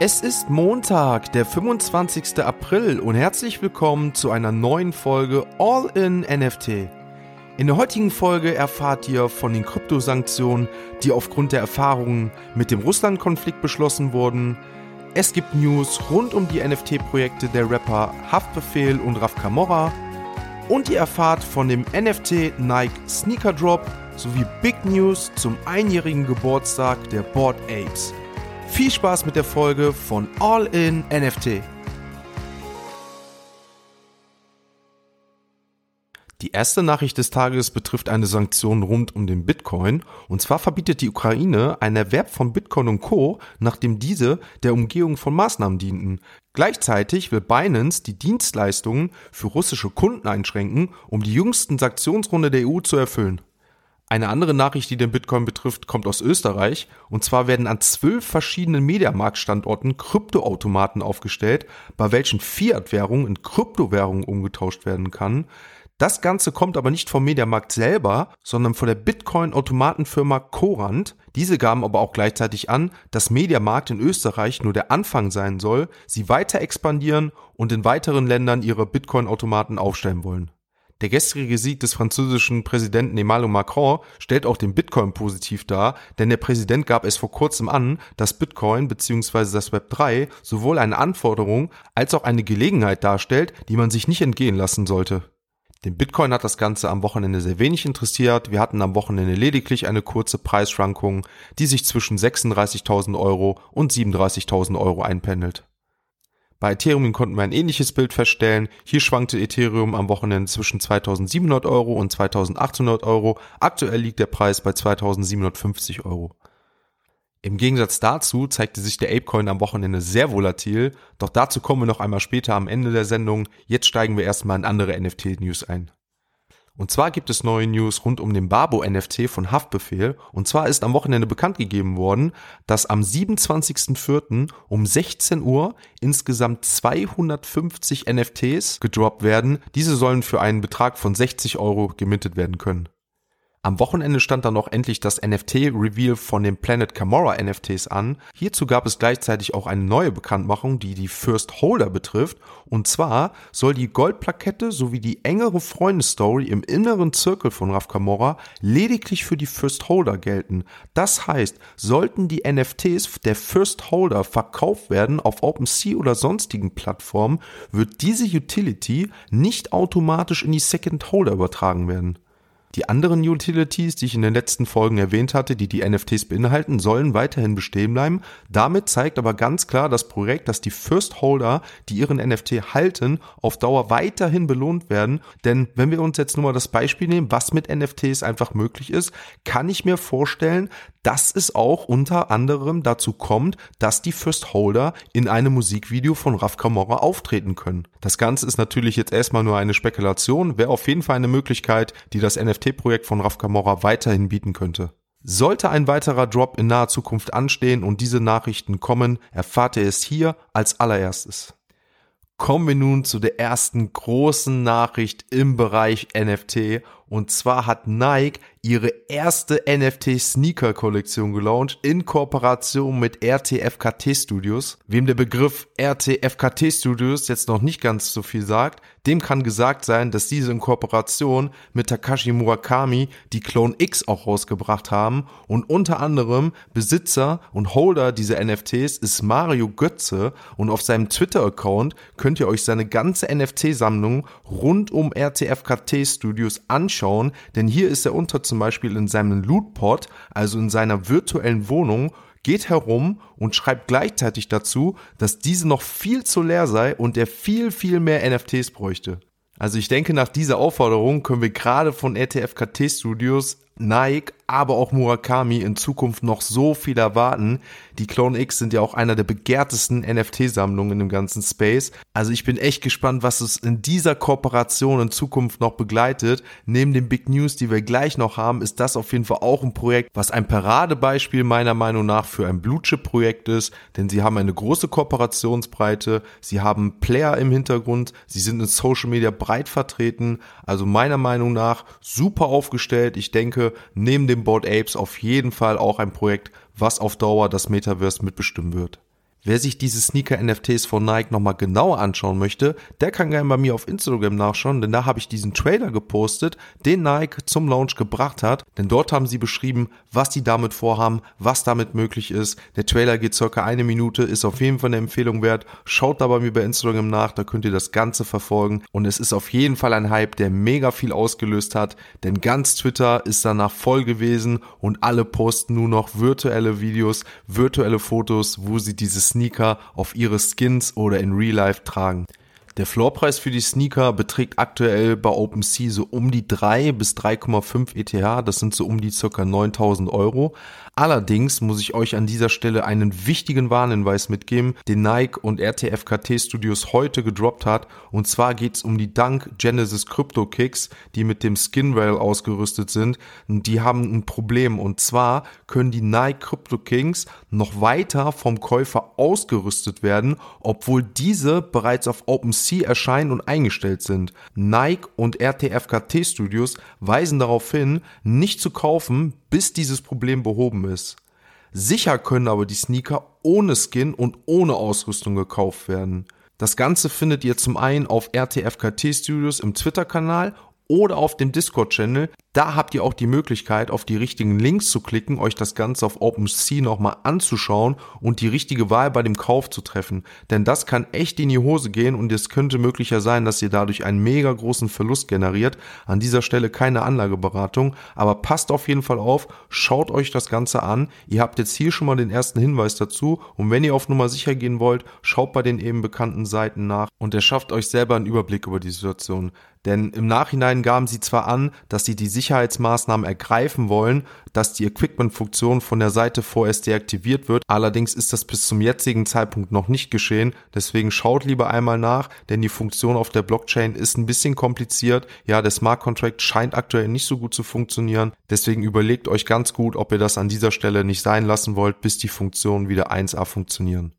Es ist Montag, der 25. April und herzlich willkommen zu einer neuen Folge All in NFT. In der heutigen Folge erfahrt ihr von den Kryptosanktionen, die aufgrund der Erfahrungen mit dem Russland-Konflikt beschlossen wurden. Es gibt News rund um die NFT-Projekte der Rapper Haftbefehl und Raf Kamora. Und ihr erfahrt von dem NFT Nike Sneaker Drop sowie Big News zum einjährigen Geburtstag der Board Apes. Viel Spaß mit der Folge von All in NFT. Die erste Nachricht des Tages betrifft eine Sanktion rund um den Bitcoin. Und zwar verbietet die Ukraine einen Erwerb von Bitcoin und Co., nachdem diese der Umgehung von Maßnahmen dienten. Gleichzeitig will Binance die Dienstleistungen für russische Kunden einschränken, um die jüngsten Sanktionsrunde der EU zu erfüllen. Eine andere Nachricht, die den Bitcoin betrifft, kommt aus Österreich. Und zwar werden an zwölf verschiedenen Mediamarktstandorten Kryptoautomaten aufgestellt, bei welchen Fiat-Währung in Kryptowährungen umgetauscht werden kann. Das Ganze kommt aber nicht vom Mediamarkt selber, sondern von der Bitcoin-Automatenfirma Corant. Diese gaben aber auch gleichzeitig an, dass Mediamarkt in Österreich nur der Anfang sein soll, sie weiter expandieren und in weiteren Ländern ihre Bitcoin-Automaten aufstellen wollen. Der gestrige Sieg des französischen Präsidenten Emmanuel Macron stellt auch den Bitcoin positiv dar, denn der Präsident gab es vor kurzem an, dass Bitcoin bzw. das Web 3 sowohl eine Anforderung als auch eine Gelegenheit darstellt, die man sich nicht entgehen lassen sollte. Den Bitcoin hat das Ganze am Wochenende sehr wenig interessiert. Wir hatten am Wochenende lediglich eine kurze Preisschwankung, die sich zwischen 36.000 Euro und 37.000 Euro einpendelt. Bei Ethereum konnten wir ein ähnliches Bild feststellen. Hier schwankte Ethereum am Wochenende zwischen 2700 Euro und 2800 Euro. Aktuell liegt der Preis bei 2750 Euro. Im Gegensatz dazu zeigte sich der Apecoin am Wochenende sehr volatil, doch dazu kommen wir noch einmal später am Ende der Sendung. Jetzt steigen wir erstmal in andere NFT-News ein. Und zwar gibt es neue News rund um den Babo-NFT von Haftbefehl. Und zwar ist am Wochenende bekannt gegeben worden, dass am 27.04. um 16 Uhr insgesamt 250 NFTs gedroppt werden. Diese sollen für einen Betrag von 60 Euro gemintet werden können. Am Wochenende stand dann noch endlich das NFT-Reveal von den Planet Camora NFTs an. Hierzu gab es gleichzeitig auch eine neue Bekanntmachung, die die First Holder betrifft. Und zwar soll die Goldplakette sowie die engere Freundesstory im inneren Zirkel von Raf Camora lediglich für die First Holder gelten. Das heißt, sollten die NFTs der First Holder verkauft werden auf OpenSea oder sonstigen Plattformen, wird diese Utility nicht automatisch in die Second Holder übertragen werden. Die anderen Utilities, die ich in den letzten Folgen erwähnt hatte, die die NFTs beinhalten, sollen weiterhin bestehen bleiben. Damit zeigt aber ganz klar das Projekt, dass die First Holder, die ihren NFT halten, auf Dauer weiterhin belohnt werden. Denn wenn wir uns jetzt nur mal das Beispiel nehmen, was mit NFTs einfach möglich ist, kann ich mir vorstellen, dass es auch unter anderem dazu kommt, dass die First Holder in einem Musikvideo von Raf Kamora auftreten können. Das Ganze ist natürlich jetzt erstmal nur eine Spekulation, wäre auf jeden Fall eine Möglichkeit, die das NFT-Projekt von Raf Kamora weiterhin bieten könnte. Sollte ein weiterer Drop in naher Zukunft anstehen und diese Nachrichten kommen, erfahrt ihr es hier als allererstes. Kommen wir nun zu der ersten großen Nachricht im Bereich NFT und zwar hat Nike ihre erste NFT-Sneaker-Kollektion gelauncht in Kooperation mit RTFKT Studios. Wem der Begriff RTFKT Studios jetzt noch nicht ganz so viel sagt, dem kann gesagt sein, dass diese in Kooperation mit Takashi Murakami die Clone X auch rausgebracht haben. Und unter anderem Besitzer und Holder dieser NFTs ist Mario Götze. Und auf seinem Twitter-Account könnt ihr euch seine ganze NFT-Sammlung rund um RTFKT Studios anschauen, denn hier ist er unter zum Beispiel in seinem Lootpot, also in seiner virtuellen Wohnung, geht herum und schreibt gleichzeitig dazu, dass diese noch viel zu leer sei und er viel, viel mehr NFTs bräuchte. Also ich denke, nach dieser Aufforderung können wir gerade von RTFKT Studios Nike, aber auch Murakami in Zukunft noch so viel erwarten. Die Clone X sind ja auch einer der begehrtesten NFT-Sammlungen in dem ganzen Space. Also ich bin echt gespannt, was es in dieser Kooperation in Zukunft noch begleitet. Neben den Big News, die wir gleich noch haben, ist das auf jeden Fall auch ein Projekt, was ein Paradebeispiel meiner Meinung nach für ein Blue-Chip-Projekt ist, denn sie haben eine große Kooperationsbreite, sie haben Player im Hintergrund, sie sind in Social Media breit vertreten, also meiner Meinung nach super aufgestellt. Ich denke, neben dem Board Apes auf jeden Fall auch ein Projekt, was auf Dauer das Metaverse mitbestimmen wird. Wer sich diese Sneaker-NFTs von Nike nochmal genauer anschauen möchte, der kann gerne bei mir auf Instagram nachschauen, denn da habe ich diesen Trailer gepostet, den Nike zum Launch gebracht hat. Denn dort haben sie beschrieben, was sie damit vorhaben, was damit möglich ist. Der Trailer geht circa eine Minute, ist auf jeden Fall eine Empfehlung wert. Schaut da bei mir bei Instagram nach, da könnt ihr das Ganze verfolgen. Und es ist auf jeden Fall ein Hype, der mega viel ausgelöst hat, denn ganz Twitter ist danach voll gewesen und alle posten nur noch virtuelle Videos, virtuelle Fotos, wo sie dieses Sneaker auf ihre Skins oder in Real Life tragen. Der Floorpreis für die Sneaker beträgt aktuell bei OpenSea so um die 3 bis 3,5 ETH. Das sind so um die circa 9000 Euro. Allerdings muss ich euch an dieser Stelle einen wichtigen Warnhinweis mitgeben, den Nike und RTFKT Studios heute gedroppt hat. Und zwar geht es um die Dunk Genesis Crypto Kicks, die mit dem Skin Rail ausgerüstet sind. Und die haben ein Problem. Und zwar können die Nike Crypto Kings noch weiter vom Käufer ausgerüstet werden, obwohl diese bereits auf OpenSea erscheinen und eingestellt sind. Nike und RTFKT Studios weisen darauf hin, nicht zu kaufen, bis dieses Problem behoben ist. Sicher können aber die Sneaker ohne Skin und ohne Ausrüstung gekauft werden. Das Ganze findet ihr zum einen auf RTFKT Studios im Twitter-Kanal oder auf dem Discord-Channel. Da habt ihr auch die Möglichkeit, auf die richtigen Links zu klicken, euch das Ganze auf OpenSea nochmal anzuschauen und die richtige Wahl bei dem Kauf zu treffen. Denn das kann echt in die Hose gehen und es könnte möglicher sein, dass ihr dadurch einen mega großen Verlust generiert. An dieser Stelle keine Anlageberatung, aber passt auf jeden Fall auf, schaut euch das Ganze an. Ihr habt jetzt hier schon mal den ersten Hinweis dazu und wenn ihr auf Nummer sicher gehen wollt, schaut bei den eben bekannten Seiten nach und erschafft euch selber einen Überblick über die Situation. Denn im Nachhinein gaben sie zwar an, dass sie die Sicherheitsmaßnahmen ergreifen wollen, dass die Equipment-Funktion von der Seite vorerst deaktiviert wird. Allerdings ist das bis zum jetzigen Zeitpunkt noch nicht geschehen. Deswegen schaut lieber einmal nach, denn die Funktion auf der Blockchain ist ein bisschen kompliziert. Ja, der Smart Contract scheint aktuell nicht so gut zu funktionieren. Deswegen überlegt euch ganz gut, ob ihr das an dieser Stelle nicht sein lassen wollt, bis die Funktionen wieder 1A funktionieren.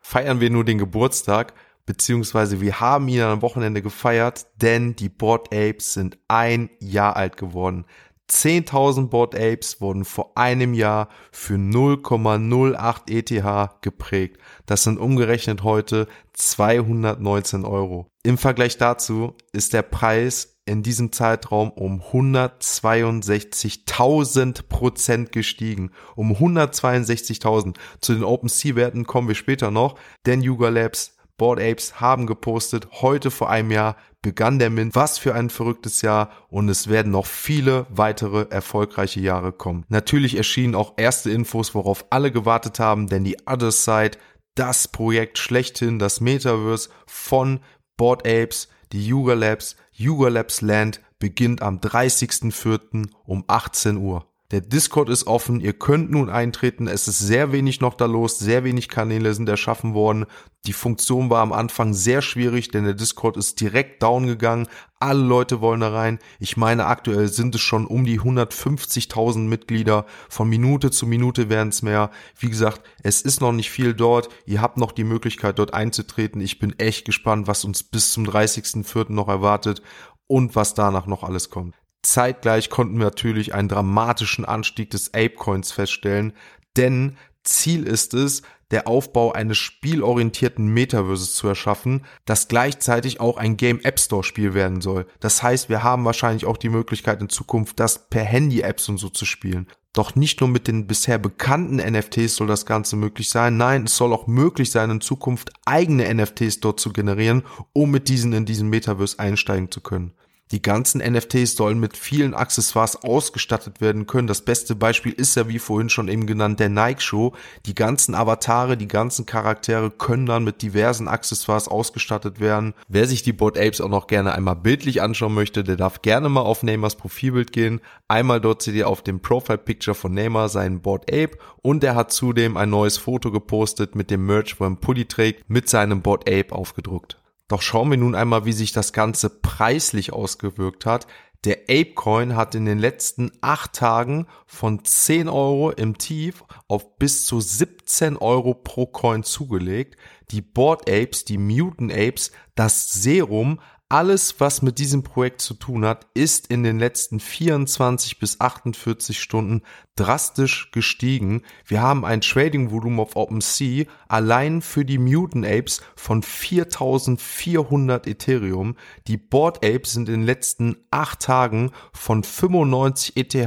Feiern wir nur den Geburtstag, beziehungsweise wir haben ihn am Wochenende gefeiert, denn die Board Apes sind ein Jahr alt geworden. 10.000 Board Apes wurden vor einem Jahr für 0,08 ETH geprägt. Das sind umgerechnet heute 219 Euro. Im Vergleich dazu ist der Preis in diesem Zeitraum um 162.000 Prozent gestiegen. Um 162.000. Zu den OpenSea-Werten kommen wir später noch, denn Yuga Labs Board Apes haben gepostet, heute vor einem Jahr begann der Mint. Was für ein verrücktes Jahr und es werden noch viele weitere erfolgreiche Jahre kommen. Natürlich erschienen auch erste Infos, worauf alle gewartet haben, denn die Other Side, das Projekt schlechthin, das Metaverse von Board Apes, die Yuga Labs, Yuga Labs Land beginnt am 30.04. um 18 Uhr. Der Discord ist offen, ihr könnt nun eintreten. Es ist sehr wenig noch da los, sehr wenig Kanäle sind erschaffen worden. Die Funktion war am Anfang sehr schwierig, denn der Discord ist direkt down gegangen. Alle Leute wollen da rein. Ich meine, aktuell sind es schon um die 150.000 Mitglieder. Von Minute zu Minute werden es mehr. Wie gesagt, es ist noch nicht viel dort. Ihr habt noch die Möglichkeit, dort einzutreten. Ich bin echt gespannt, was uns bis zum 30.04. noch erwartet und was danach noch alles kommt. Zeitgleich konnten wir natürlich einen dramatischen Anstieg des Apecoins feststellen, denn Ziel ist es, der Aufbau eines spielorientierten Metaverses zu erschaffen, das gleichzeitig auch ein Game App Store Spiel werden soll. Das heißt, wir haben wahrscheinlich auch die Möglichkeit in Zukunft, das per Handy Apps und so zu spielen. Doch nicht nur mit den bisher bekannten NFTs soll das Ganze möglich sein. Nein, es soll auch möglich sein, in Zukunft eigene NFTs dort zu generieren, um mit diesen in diesen Metaverse einsteigen zu können. Die ganzen NFTs sollen mit vielen Accessoires ausgestattet werden können. Das beste Beispiel ist ja, wie vorhin schon eben genannt, der Nike Show. Die ganzen Avatare, die ganzen Charaktere können dann mit diversen Accessoires ausgestattet werden. Wer sich die Board Apes auch noch gerne einmal bildlich anschauen möchte, der darf gerne mal auf Neymars Profilbild gehen. Einmal dort seht ihr auf dem Profile Picture von Neymar seinen Board Ape und er hat zudem ein neues Foto gepostet mit dem Merch, wo er einen Pulli trägt, mit seinem Board Ape aufgedruckt. Doch schauen wir nun einmal, wie sich das Ganze preislich ausgewirkt hat. Der Apecoin hat in den letzten acht Tagen von 10 Euro im Tief auf bis zu 17 Euro pro Coin zugelegt. Die Board Apes, die Mutant Apes, das Serum alles, was mit diesem Projekt zu tun hat, ist in den letzten 24 bis 48 Stunden drastisch gestiegen. Wir haben ein Trading-Volumen auf OpenSea allein für die Mutant Apes von 4400 Ethereum. Die Board Apes sind in den letzten acht Tagen von 95 ETH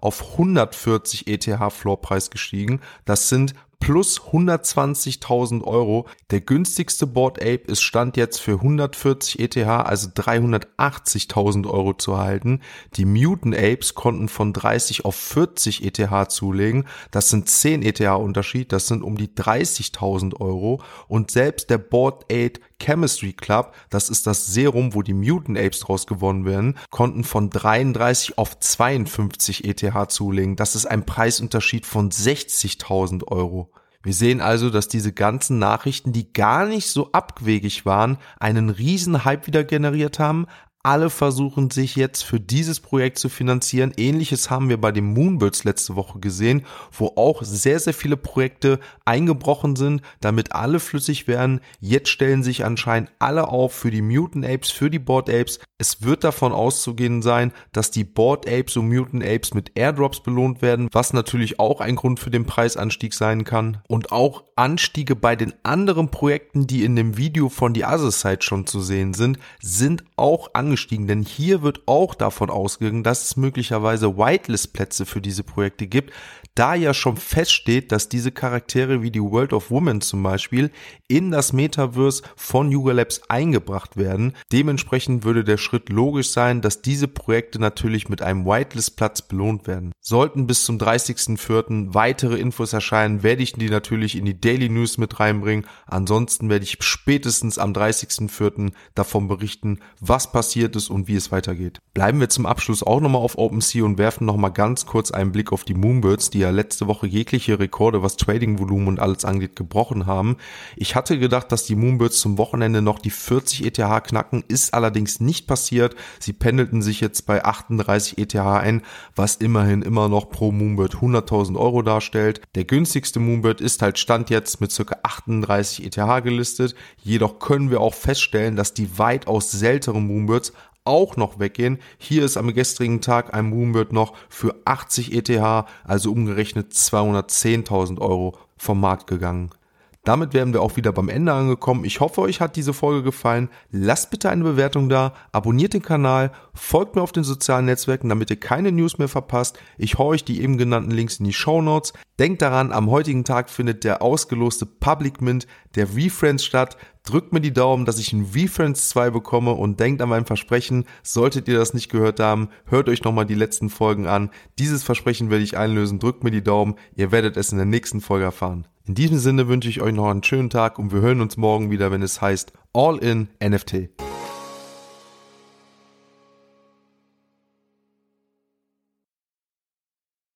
auf 140 ETH Floorpreis gestiegen. Das sind plus 120.000 Euro. Der günstigste Board Ape ist Stand jetzt für 140 ETH, also 380.000 Euro zu erhalten. Die Mutant Apes konnten von 30 auf 40 ETH zulegen. Das sind 10 ETH Unterschied, das sind um die 30.000 Euro. Und selbst der Board Ape Chemistry Club, das ist das Serum, wo die Mutant Apes draus gewonnen werden, konnten von 33 auf 52 ETH zulegen. Das ist ein Preisunterschied von 60.000 Euro. Wir sehen also, dass diese ganzen Nachrichten, die gar nicht so abwegig waren, einen riesen Hype wieder generiert haben, alle versuchen sich jetzt für dieses Projekt zu finanzieren. Ähnliches haben wir bei den Moonbirds letzte Woche gesehen, wo auch sehr, sehr viele Projekte eingebrochen sind, damit alle flüssig werden. Jetzt stellen sich anscheinend alle auf für die Mutant Apes, für die Board Apes. Es wird davon auszugehen sein, dass die Board Apes und Mutant Apes mit Airdrops belohnt werden, was natürlich auch ein Grund für den Preisanstieg sein kann. Und auch Anstiege bei den anderen Projekten, die in dem Video von die Other Side schon zu sehen sind, sind auch angestiegen angestiegen, denn hier wird auch davon ausgegangen, dass es möglicherweise Whitelist-Plätze für diese Projekte gibt, da ja schon feststeht, dass diese Charaktere wie die World of Women zum Beispiel in das Metaverse von Yuga Labs eingebracht werden. Dementsprechend würde der Schritt logisch sein, dass diese Projekte natürlich mit einem Whitelist-Platz belohnt werden. Sollten bis zum 30.04. weitere Infos erscheinen, werde ich die natürlich in die Daily News mit reinbringen. Ansonsten werde ich spätestens am 30.04. davon berichten, was passiert ist und wie es weitergeht. Bleiben wir zum Abschluss auch nochmal auf OpenSea und werfen nochmal ganz kurz einen Blick auf die Moonbirds, die ja letzte Woche jegliche Rekorde, was Trading-Volumen und alles angeht, gebrochen haben. Ich hatte gedacht, dass die Moonbirds zum Wochenende noch die 40 ETH knacken, ist allerdings nicht passiert. Sie pendelten sich jetzt bei 38 ETH ein, was immerhin immer noch pro Moonbird 100.000 Euro darstellt. Der günstigste Moonbird ist halt Stand jetzt mit ca. 38 ETH gelistet. Jedoch können wir auch feststellen, dass die weitaus seltenen Moonbirds auch noch weggehen. Hier ist am gestrigen Tag ein Moonbird noch für 80 ETH, also umgerechnet 210.000 Euro vom Markt gegangen. Damit wären wir auch wieder beim Ende angekommen. Ich hoffe, euch hat diese Folge gefallen. Lasst bitte eine Bewertung da, abonniert den Kanal, folgt mir auf den sozialen Netzwerken, damit ihr keine News mehr verpasst. Ich hau euch die eben genannten Links in die Show Notes. Denkt daran, am heutigen Tag findet der ausgeloste Public Mint der VFriends statt. Drückt mir die Daumen, dass ich ein VFriends 2 bekomme und denkt an mein Versprechen. Solltet ihr das nicht gehört haben, hört euch nochmal die letzten Folgen an. Dieses Versprechen werde ich einlösen. Drückt mir die Daumen. Ihr werdet es in der nächsten Folge erfahren. In diesem Sinne wünsche ich euch noch einen schönen Tag und wir hören uns morgen wieder, wenn es heißt All in NFT.